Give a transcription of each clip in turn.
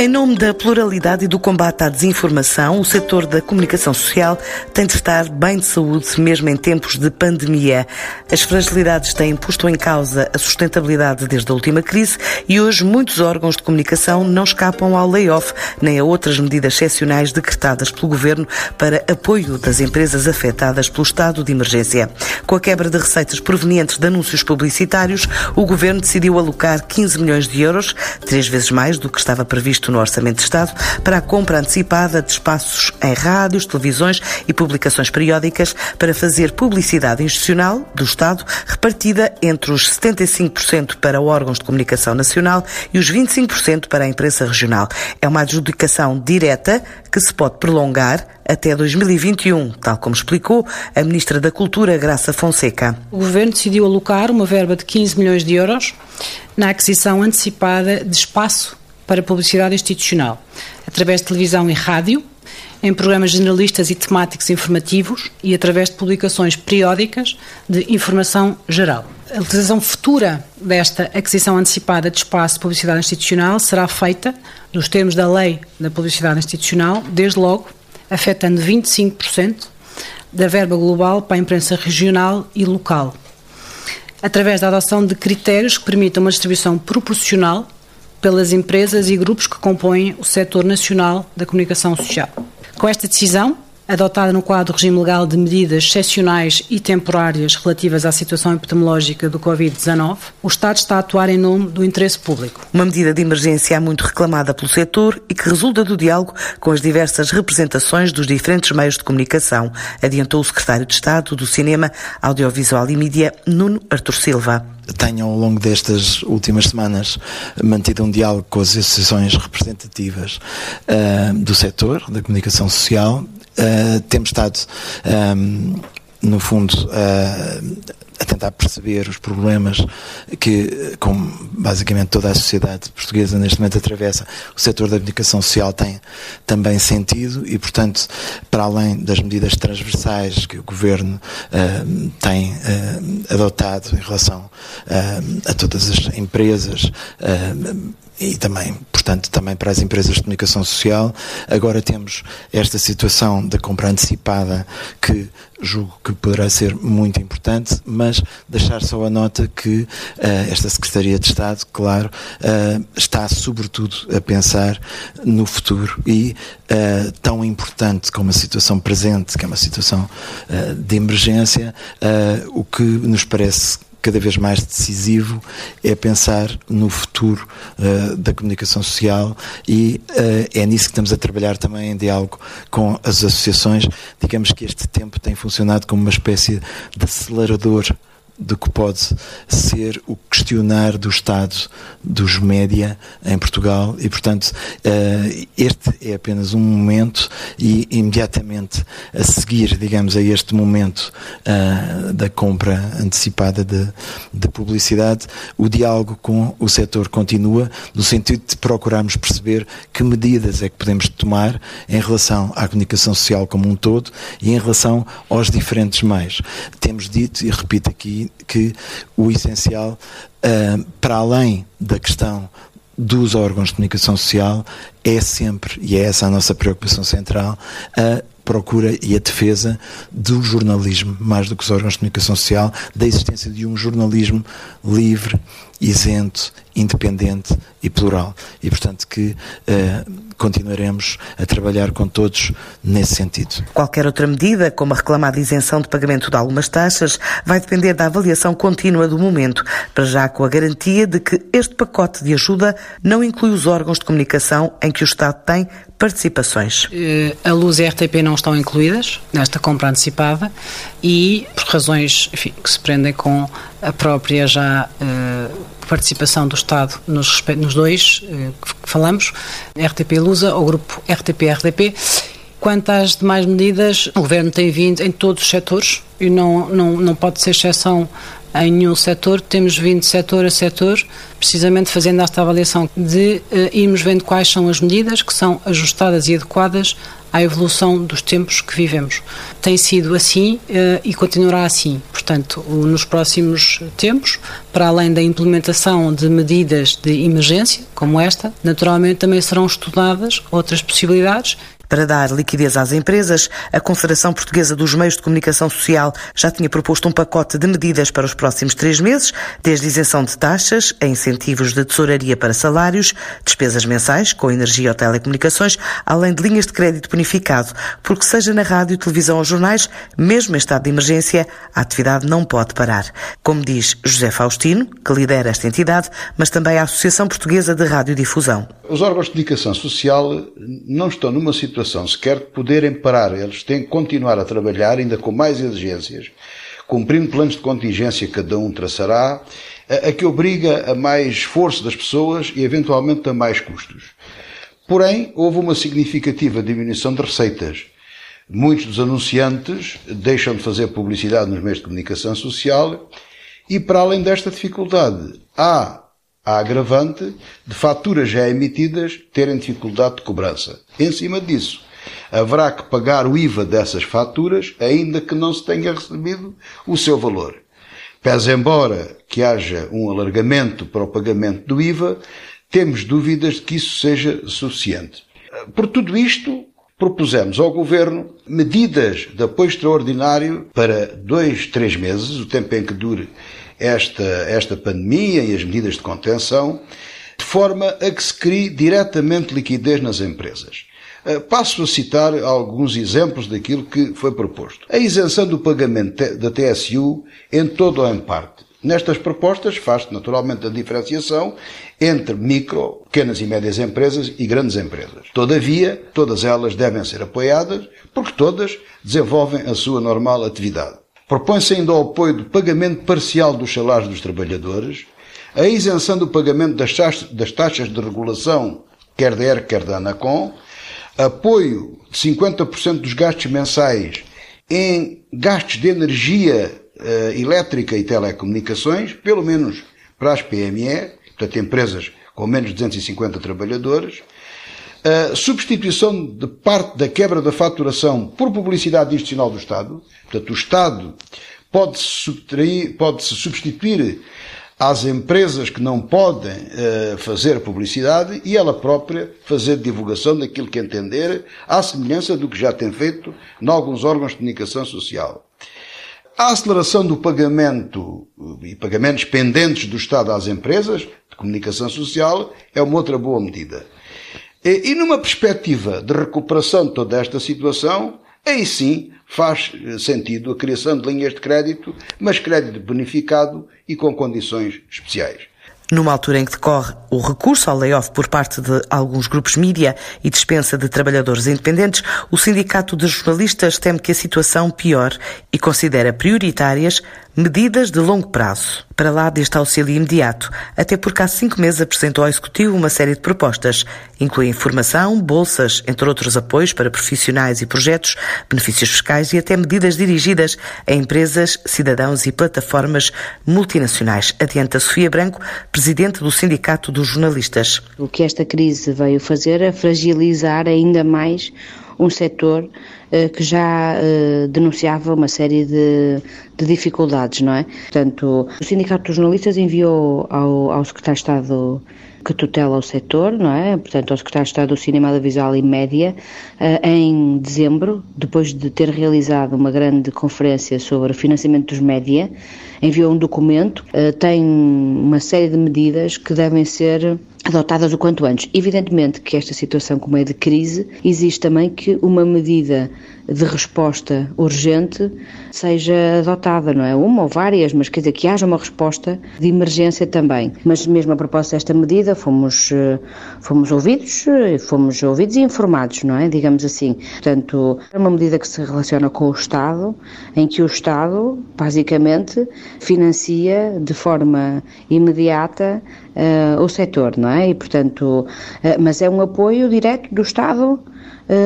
Em nome da pluralidade e do combate à desinformação, o setor da comunicação social tem de estar bem de saúde, mesmo em tempos de pandemia. As fragilidades têm posto em causa a sustentabilidade desde a última crise e hoje muitos órgãos de comunicação não escapam ao layoff nem a outras medidas excepcionais decretadas pelo governo para apoio das empresas afetadas pelo estado de emergência. Com a quebra de receitas provenientes de anúncios publicitários, o governo decidiu alocar 15 milhões de euros, três vezes mais do que estava previsto no Orçamento de Estado para a compra antecipada de espaços em rádios, televisões e publicações periódicas para fazer publicidade institucional do Estado repartida entre os 75% para órgãos de comunicação nacional e os 25% para a imprensa regional. É uma adjudicação direta que se pode prolongar até 2021, tal como explicou a Ministra da Cultura, Graça Fonseca. O Governo decidiu alocar uma verba de 15 milhões de euros na aquisição antecipada de espaço para publicidade institucional, através de televisão e rádio, em programas generalistas e temáticos informativos e através de publicações periódicas de informação geral. A utilização futura desta aquisição antecipada de espaço de publicidade institucional será feita nos termos da Lei da Publicidade Institucional, desde logo afetando 25% da verba global para a imprensa regional e local, através da adoção de critérios que permitam uma distribuição proporcional pelas empresas e grupos que compõem o setor nacional da comunicação social. Com esta decisão, adotada no quadro do regime legal de medidas excepcionais e temporárias relativas à situação epidemiológica do Covid-19, o Estado está a atuar em nome do interesse público. Uma medida de emergência muito reclamada pelo setor e que resulta do diálogo com as diversas representações dos diferentes meios de comunicação, adiantou o secretário de Estado do Cinema, Audiovisual e Mídia, Nuno Artur Silva tenho ao longo destas últimas semanas mantido um diálogo com as associações representativas uh, do setor da comunicação social. Uh, temos estado, um, no fundo, uh, a tentar perceber os problemas que, como basicamente toda a sociedade portuguesa neste momento atravessa, o setor da comunicação social tem também sentido e, portanto, para além das medidas transversais que o Governo uh, tem uh, adotado em relação uh, a todas as empresas, e também, portanto, também para as empresas de comunicação social. Agora temos esta situação da compra antecipada que julgo que poderá ser muito importante, mas deixar só a nota que uh, esta Secretaria de Estado, claro, uh, está sobretudo a pensar no futuro e uh, tão importante como a situação presente, que é uma situação de emergência, o que nos parece cada vez mais decisivo é pensar no futuro uh, da comunicação social e uh, é nisso que estamos a trabalhar também em diálogo com as associações. Digamos que este tempo tem funcionado como uma espécie de acelerador do que pode ser o questionar do Estado dos média em Portugal e, portanto, eh, este é apenas um momento e imediatamente a seguir, digamos, a este momento eh, da compra antecipada de, de publicidade, o diálogo com o setor continua no sentido de procurarmos perceber que medidas é que podemos tomar em relação à comunicação social como um todo e em relação aos diferentes meios. Temos dito, e repito aqui, que o essencial, uh, para além da questão dos órgãos de comunicação social, é sempre, e é essa a nossa preocupação central, a procura e a defesa do jornalismo, mais do que os órgãos de comunicação social, da existência de um jornalismo livre, isento, independente e plural. E, portanto, que uh, continuaremos a trabalhar com todos nesse sentido. Qualquer outra medida, como a reclamada isenção de pagamento de algumas taxas, vai depender da avaliação contínua do momento, para já com a garantia de que este pacote de ajuda não inclui os órgãos de comunicação em que o Estado tem participações. Eh, a Luz e a RTP não estão incluídas nesta compra antecipada e por razões enfim, que se prendem com a própria já uh, participação do Estado nos, nos dois uh, que falamos, RTP Lusa ou grupo RTP-RDP. Quanto às demais medidas, o Governo tem vindo em todos os setores e não, não, não pode ser exceção em nenhum setor, temos vindo setor a setor, precisamente fazendo esta avaliação de uh, irmos vendo quais são as medidas que são ajustadas e adequadas à evolução dos tempos que vivemos. Tem sido assim uh, e continuará assim. Portanto, nos próximos tempos, para além da implementação de medidas de emergência, como esta, naturalmente também serão estudadas outras possibilidades para dar liquidez às empresas, a Confederação Portuguesa dos Meios de Comunicação Social já tinha proposto um pacote de medidas para os próximos três meses, desde isenção de taxas a incentivos de tesouraria para salários, despesas mensais com energia ou telecomunicações, além de linhas de crédito bonificado, porque seja na rádio, televisão ou jornais, mesmo em estado de emergência, a atividade não pode parar. Como diz José Faustino, que lidera esta entidade, mas também a Associação Portuguesa de Radiodifusão. Os órgãos de comunicação social não estão numa situação situação sequer de poderem parar. Eles têm que continuar a trabalhar, ainda com mais exigências, cumprindo planos de contingência que cada um traçará, a, a que obriga a mais esforço das pessoas e eventualmente a mais custos. Porém, houve uma significativa diminuição de receitas. Muitos dos anunciantes deixam de fazer publicidade nos meios de comunicação social e, para além desta dificuldade, há a agravante de faturas já emitidas terem dificuldade de cobrança. Em cima disso, haverá que pagar o IVA dessas faturas, ainda que não se tenha recebido o seu valor. Pese embora que haja um alargamento para o pagamento do IVA, temos dúvidas de que isso seja suficiente. Por tudo isto, propusemos ao Governo medidas de apoio extraordinário para dois, três meses, o tempo em que dure esta, esta pandemia e as medidas de contenção, de forma a que se crie diretamente liquidez nas empresas. Eh, passo a citar alguns exemplos daquilo que foi proposto. A isenção do pagamento da TSU em todo ou em parte. Nestas propostas faz-se naturalmente a diferenciação entre micro, pequenas e médias empresas e grandes empresas. Todavia, todas elas devem ser apoiadas porque todas desenvolvem a sua normal atividade. Propõe-se ainda o apoio do pagamento parcial dos salários dos trabalhadores, a isenção do pagamento das taxas, das taxas de regulação, quer da ER, quer da ANACOM, apoio de 50% dos gastos mensais em gastos de energia uh, elétrica e telecomunicações, pelo menos para as PME, portanto empresas com menos de 250 trabalhadores, a substituição de parte da quebra da faturação por publicidade institucional do Estado, portanto, o Estado pode-se pode-se substituir às empresas que não podem uh, fazer publicidade e ela própria fazer divulgação daquilo que entender, à semelhança do que já tem feito em alguns órgãos de comunicação social. A aceleração do pagamento e pagamentos pendentes do Estado às empresas de comunicação social é uma outra boa medida. E numa perspectiva de recuperação de toda esta situação, aí sim faz eh, sentido a criação de linhas de crédito, mas crédito bonificado e com condições especiais. Numa altura em que decorre o recurso ao layoff por parte de alguns grupos mídia e dispensa de trabalhadores independentes, o Sindicato de Jornalistas teme que a situação piore e considera prioritárias medidas de longo prazo. Para lá deste auxílio imediato, até porque há cinco meses apresentou ao Executivo uma série de propostas. Incluem formação, bolsas, entre outros apoios para profissionais e projetos, benefícios fiscais e até medidas dirigidas a empresas, cidadãos e plataformas multinacionais. Adianta Sofia Branco, presidente do Sindicato dos Jornalistas. O que esta crise veio fazer é fragilizar ainda mais um setor eh, que já eh, denunciava uma série de, de, dificuldades, não é? Portanto, o Sindicato dos Jornalistas enviou ao, ao Secretário de Estado que tutela o setor, não é? Portanto, ao Secretário de Estado do Cinema, da Visual e Média, eh, em dezembro, depois de ter realizado uma grande conferência sobre o financiamento dos média, enviou um documento, tem uma série de medidas que devem ser adotadas o quanto antes. Evidentemente que esta situação, como é de crise, existe também que uma medida de resposta urgente seja adotada, não é? Uma ou várias, mas quer dizer que haja uma resposta de emergência também. Mas mesmo a propósito desta medida, fomos, eh, fomos ouvidos, eh, fomos ouvidos e informados, não é? Digamos assim. Portanto, é uma medida que se relaciona com o Estado, em que o Estado, basicamente, financia de forma imediata uh, o setor, não é? E, portanto, uh, mas é um apoio direto do Estado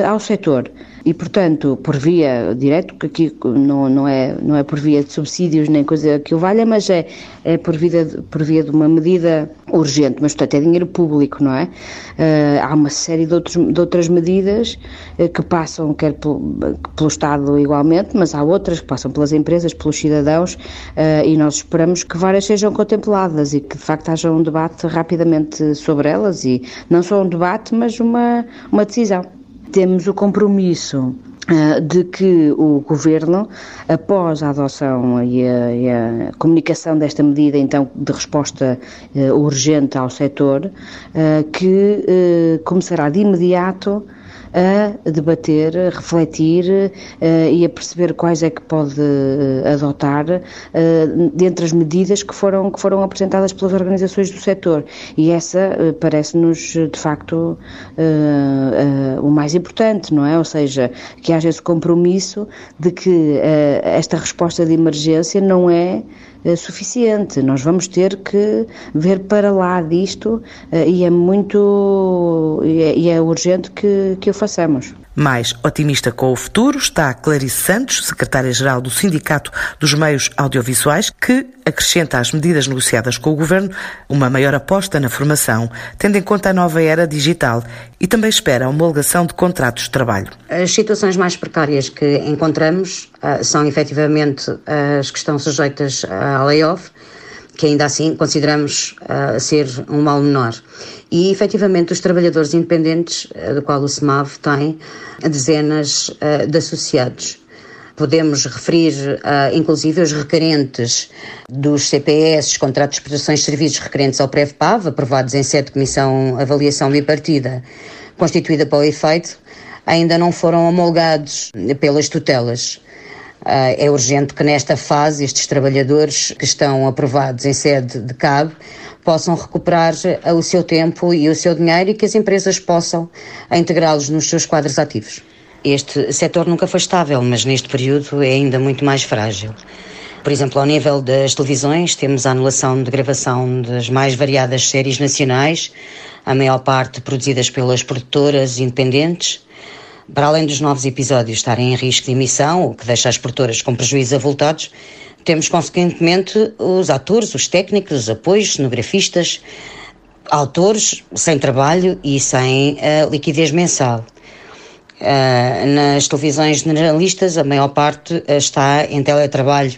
ao setor. E, portanto, por via direto, que aqui não, não, é, não é por via de subsídios nem coisa que o valha, mas é, é por, via por via de uma medida urgente, mas, portanto, é dinheiro público, não é? Uh, há uma série de, outros, de outras medidas uh, que passam, quer pelo, pelo Estado igualmente, mas há outras que passam pelas empresas, pelos cidadãos, uh, e nós esperamos que várias sejam contempladas e que, de facto, haja um debate rapidamente sobre elas, e não só um debate, mas uma, uma decisão temos o compromisso uh, de que o Governo, após a adoção e a, e a, comunicação desta medida, então, de resposta uh, urgente ao setor, uh, que começará de imediato a debater, a refletir uh, e a perceber quais é que pode uh, adotar uh, dentre as medidas que foram, que foram apresentadas pelas organizações do setor. E essa parece-nos, de facto, o mais importante, não é? Ou seja, que haja esse compromisso de que esta resposta de emergência não é eh, suficiente. Nós vamos ter que ver para lá disto eh, e é muito e é, é urgente que, que o façamos. Mais otimista com o futuro está Clarice Santos, secretária-geral do Sindicato dos Meios Audiovisuais, que acrescenta às medidas negociadas com o Governo uma maior aposta na formação, tendo em conta a nova era digital e também espera a homologação de contratos de trabalho. As situações mais precárias que encontramos uh, são efetivamente as que estão sujeitas a layoff, que ainda assim consideramos uh, ser um mal menor e efetivamente os trabalhadores independentes, eh, do qual o SEMAV tem dezenas uh, de associados. Podemos referir, uh, inclusive, os requerentes dos CPS, contratos de prestações de serviços requerentes ao PREVPAV, aprovados em sede de comissão avaliação bipartida, constituída para o efeito, ainda não foram homologados pelas tutelas. Uh, é urgente que nesta fase estes trabalhadores que estão aprovados em sede de CAB possam recuperar o seu tempo e o seu dinheiro e que as empresas possam integrá-los nos seus quadros ativos. Este setor nunca foi estável, mas neste período é ainda muito mais frágil. Por exemplo, ao nível das televisões, temos a anulação de gravação das mais variadas séries nacionais, a maior parte produzidas pelas produtoras independentes. Para além dos novos episódios estarem em risco de emissão, o que deixa as produtoras com prejuízos avultados, temos, consequentemente, os atores, os técnicos, os apoios, cenografistas, autores sem trabalho e sem uh, liquidez mensal. Uh, nas televisões generalistas, a maior parte uh, está em teletrabalho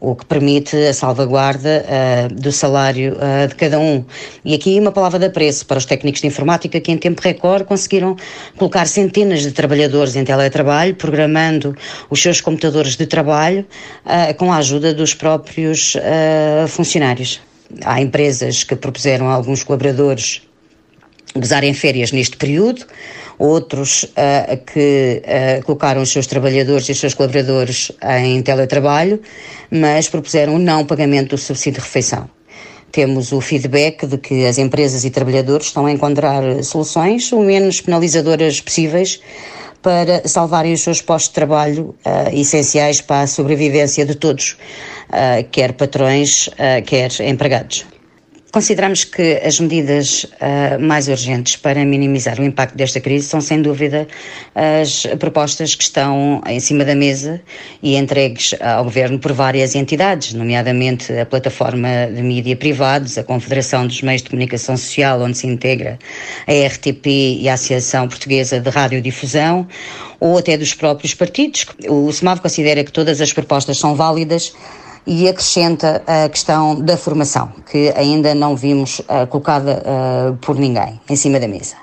o que permite a salvaguarda uh, do salário uh, de cada um. E aqui uma palavra de apreço para os técnicos de informática que em tempo recorde conseguiram colocar centenas de trabalhadores em teletrabalho, programando os seus computadores de trabalho uh, com a ajuda dos próprios funcionários. Há empresas que propuseram a alguns colaboradores gozarem férias neste período, outros uh, que uh, colocaram os seus trabalhadores e os seus colaboradores em teletrabalho, mas propuseram o não pagamento do subsídio de refeição. Temos o feedback de que as empresas e trabalhadores estão a encontrar soluções o menos penalizadoras possíveis para salvarem os seus postos de trabalho uh, essenciais para a sobrevivência de todos, quer patrões, quer empregados. Consideramos que as medidas uh, mais urgentes para minimizar o impacto desta crise são, sem dúvida, as propostas que estão em cima da mesa e entregues ao Governo por várias entidades, nomeadamente a Plataforma de Mídia Privados, a Confederação dos Meios de Comunicação Social, onde se integra a RTP e a Associação Portuguesa de Radiodifusão, ou até dos próprios partidos. O SEMAV considera que todas as propostas são válidas e acrescenta a questão da formação, que ainda não vimos uh, colocada uh, por ninguém em cima da mesa.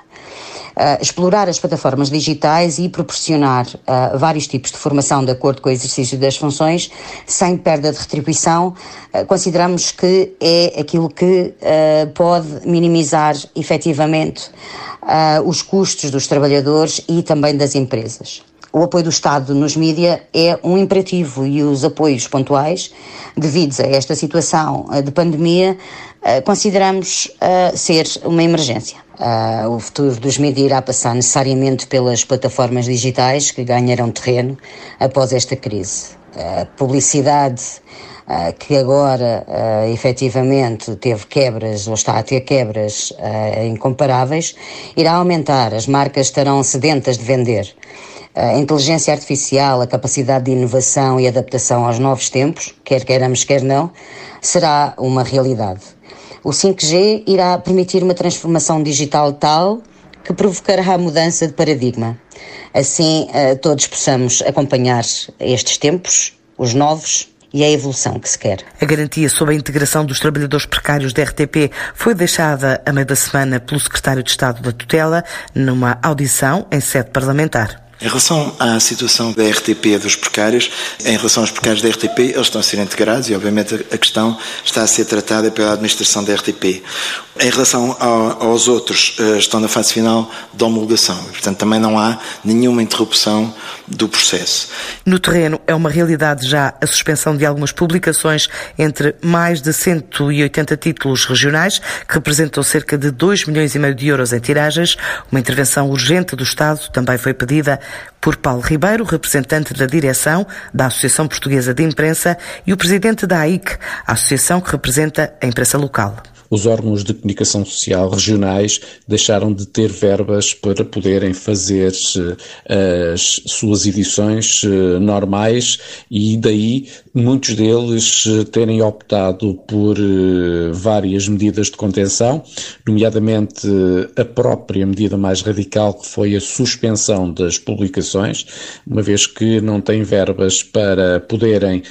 Uh, explorar as plataformas digitais e proporcionar uh, vários tipos de formação de acordo com o exercício das funções, sem perda de retribuição, uh, consideramos que é aquilo que pode minimizar efetivamente os custos dos trabalhadores e também das empresas o apoio do Estado nos mídia é um imperativo e os apoios pontuais, devidos a esta situação eh, de pandemia, eh, consideramos uh, ser uma emergência. O futuro dos mídias irá passar necessariamente pelas plataformas digitais que ganharão terreno após esta crise. A publicidade que agora efetivamente teve quebras ou está a ter quebras incomparáveis, irá aumentar. As marcas estarão sedentas de vender. A inteligência artificial, a capacidade de inovação e adaptação aos novos tempos, quer queiramos, quer não, será uma realidade. O 5G irá permitir uma transformação digital tal que provocará a mudança de paradigma. Assim, todos possamos acompanhar estes tempos, os novos, e a evolução que se quer. A garantia sobre a integração dos trabalhadores precários da RTP foi deixada a meio da semana pelo secretário de Estado da Tutela numa audição em sede parlamentar. Em relação à situação da RTP dos precários, em relação aos precários da RTP, eles estão a ser integrados e, obviamente, a questão está a ser tratada pela administração da RTP. Em relação aos outros, eh, estão na fase final da homologação. Portanto, também não há nenhuma interrupção do processo. No terreno, é uma realidade já a suspensão de algumas publicações entre mais de 180 títulos regionais, que representam cerca de 2 milhões e meio de euros em tiragens. Uma intervenção urgente do Estado também foi pedida por Paulo Ribeiro, representante da direção da Associação Portuguesa de Imprensa, e o presidente da AIC, a associação que representa a imprensa local os órgãos de comunicação social regionais deixaram de ter verbas para poderem fazer eh, as suas edições eh, normais e daí muitos deles eh, terem optado por várias medidas de contenção, nomeadamente a própria medida mais radical que foi a suspensão das publicações, uma vez que não têm verbas para poderem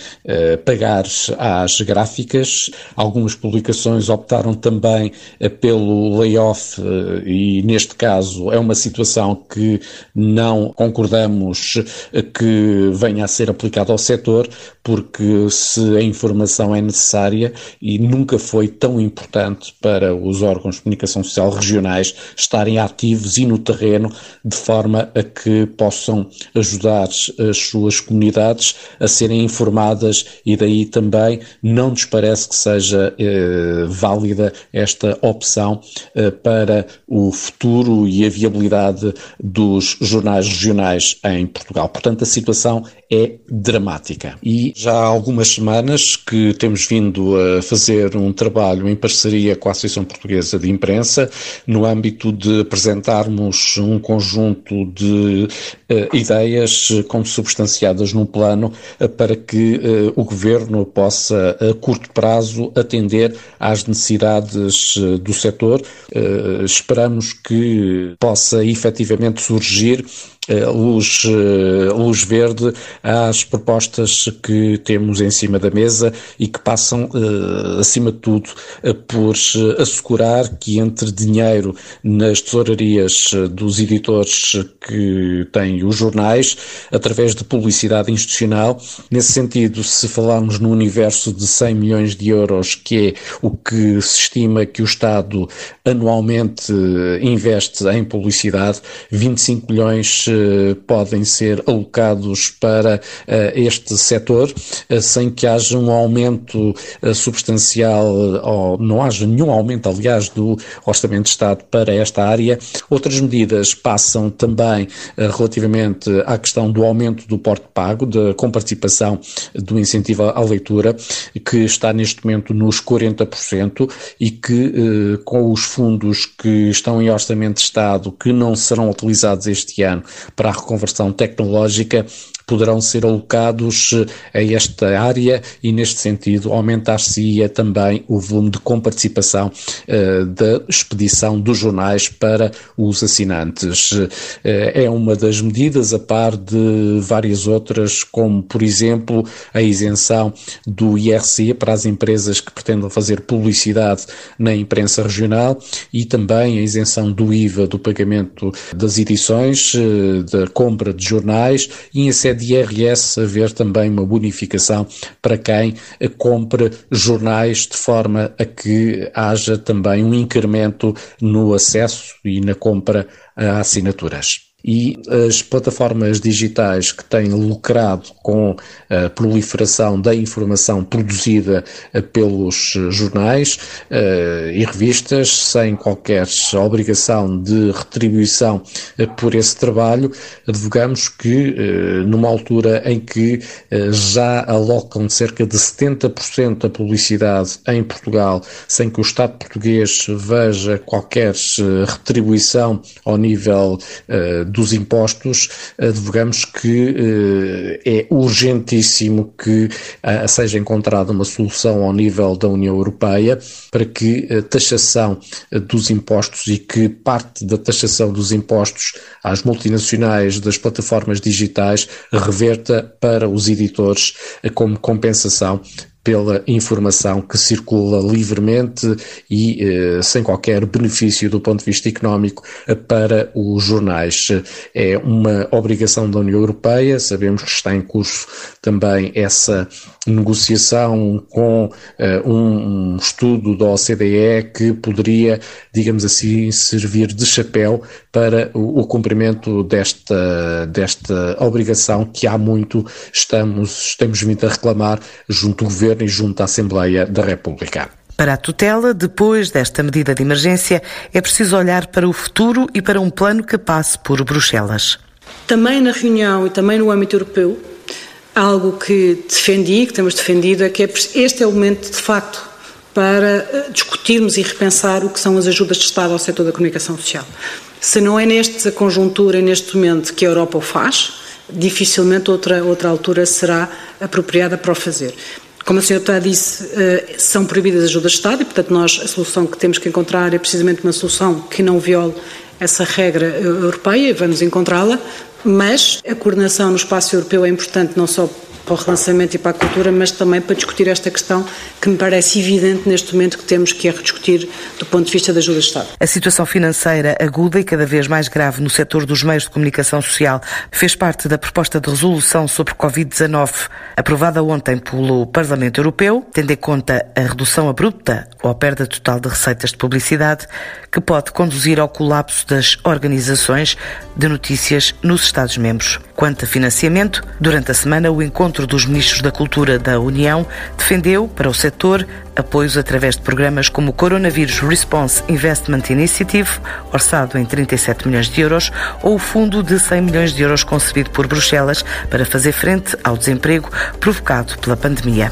pagar às gráficas. Algumas publicações optaram também eh, pelo layoff eh, e neste caso é uma situação que não concordamos eh, que venha a ser aplicada ao setor, porque se a informação é necessária e nunca foi tão importante para os órgãos de comunicação social regionais estarem ativos e no terreno de forma a que possam ajudar as suas comunidades a serem informadas e daí também não nos parece que seja eh, válida esta opção uh, para o futuro e a viabilidade dos jornais regionais em Portugal. Portanto, a situação é dramática. E já há algumas semanas que temos vindo a fazer um trabalho em parceria com a Associação Portuguesa de Imprensa no âmbito de apresentarmos um conjunto de uh, ideias consubstanciadas num plano uh, para que uh, o governo possa, a curto prazo, atender às necessidades do setor. Esperamos que possa efetivamente surgir eh, luz, eh, luz verde às propostas que temos em cima da mesa e que passam, eh, acima de tudo, por assegurar que entre dinheiro nas tesourarias dos editores que têm os jornais, através de publicidade institucional. Nesse sentido, se falarmos no universo de 100 milhões de euros, que é o que se estima que o Estado anualmente investe em publicidade, 25 milhões eh, podem ser alocados para eh, este setor, eh, sem que haja um aumento substancial, ou não haja nenhum aumento, aliás, do Orçamento de Estado para esta área. Outras medidas passam também relativamente à questão do aumento do porte pago, da comparticipação do incentivo à leitura, que está neste momento nos 40% e que, com os fundos que estão em Orçamento de Estado, que não serão utilizados este ano para a reconversão tecnológica poderão ser alocados eh, a esta área e, neste sentido, aumentar-se-ia também o volume de comparticipação uh, da expedição dos jornais para os assinantes. Uh, é uma das medidas, a par de várias outras, como, por exemplo, a isenção do IRC para as empresas que pretendam fazer publicidade na imprensa regional e também a isenção do IVA do pagamento das edições, uh, da compra de jornais e em sede de IRS haver também uma bonificação para quem compre jornais de forma a que haja também um incremento no acesso e na compra a assinaturas. E as plataformas digitais que têm lucrado com a proliferação da informação produzida eh, pelos jornais uh, e revistas, sem qualquer obrigação de retribuição por esse trabalho, advogamos que, numa altura em que já alocam cerca de 70% da publicidade em Portugal, sem que o Estado português veja qualquer retribuição ao nível dos impostos, advogamos que é urgentíssimo que seja encontrada uma solução ao nível da União Europeia para que a taxação dos impostos e que parte da taxação dos impostos às multinacionais das plataformas digitais reverta para os editores como compensação pela informação que circula livremente e eh, sem qualquer benefício do ponto de vista económico eh, para os jornais. É uma obrigação da União Europeia, sabemos que está em curso também essa negociação com uh, um, um, estudo da OCDE que poderia, digamos assim, servir de chapéu para o, o, cumprimento desta, desta obrigação que há muito estamos, temos vindo a reclamar junto ao Governo e junto à Assembleia da República. Para a tutela, depois desta medida de emergência, é preciso olhar para o futuro e para um plano que passe por Bruxelas. Também na reunião e também no âmbito europeu, algo que defendi, que temos defendido, é que é este é o momento, de facto, para eh, discutirmos e repensar o que são as ajudas de Estado ao setor da comunicação social. Se não é nesta conjuntura neste momento que a Europa o faz, dificilmente outra, outra altura será apropriada para o fazer. Como a senhora disse, eh, são proibidas as ajudas de Estado e, portanto, nós a solução que temos que encontrar é precisamente uma solução que não viole essa regra europeia e vamos encontrá-la, mas a coordenação no espaço europeu é importante não só para o relançamento e para a cultura, mas também para discutir esta questão que me parece evidente neste momento que temos que é rediscutir do ponto de vista da ajuda de Estado. A situação financeira aguda e cada vez mais grave no setor dos meios de comunicação social fez parte da proposta de resolução sobre Covid-19, aprovada ontem pelo Parlamento Europeu, tendo em conta a redução abrupta ou a perda total de receitas de publicidade, que pode conduzir ao colapso das organizações de notícias nos Estados-membros. Quanto a financiamento, durante a semana o encontro dos ministros da Cultura da União defendeu para o setor apoios através de programas como o Coronavirus Response Investment Initiative, orçado em 37 milhões de euros, ou o fundo de 100 milhões de euros concebido por Bruxelas para fazer frente ao desemprego provocado pela pandemia.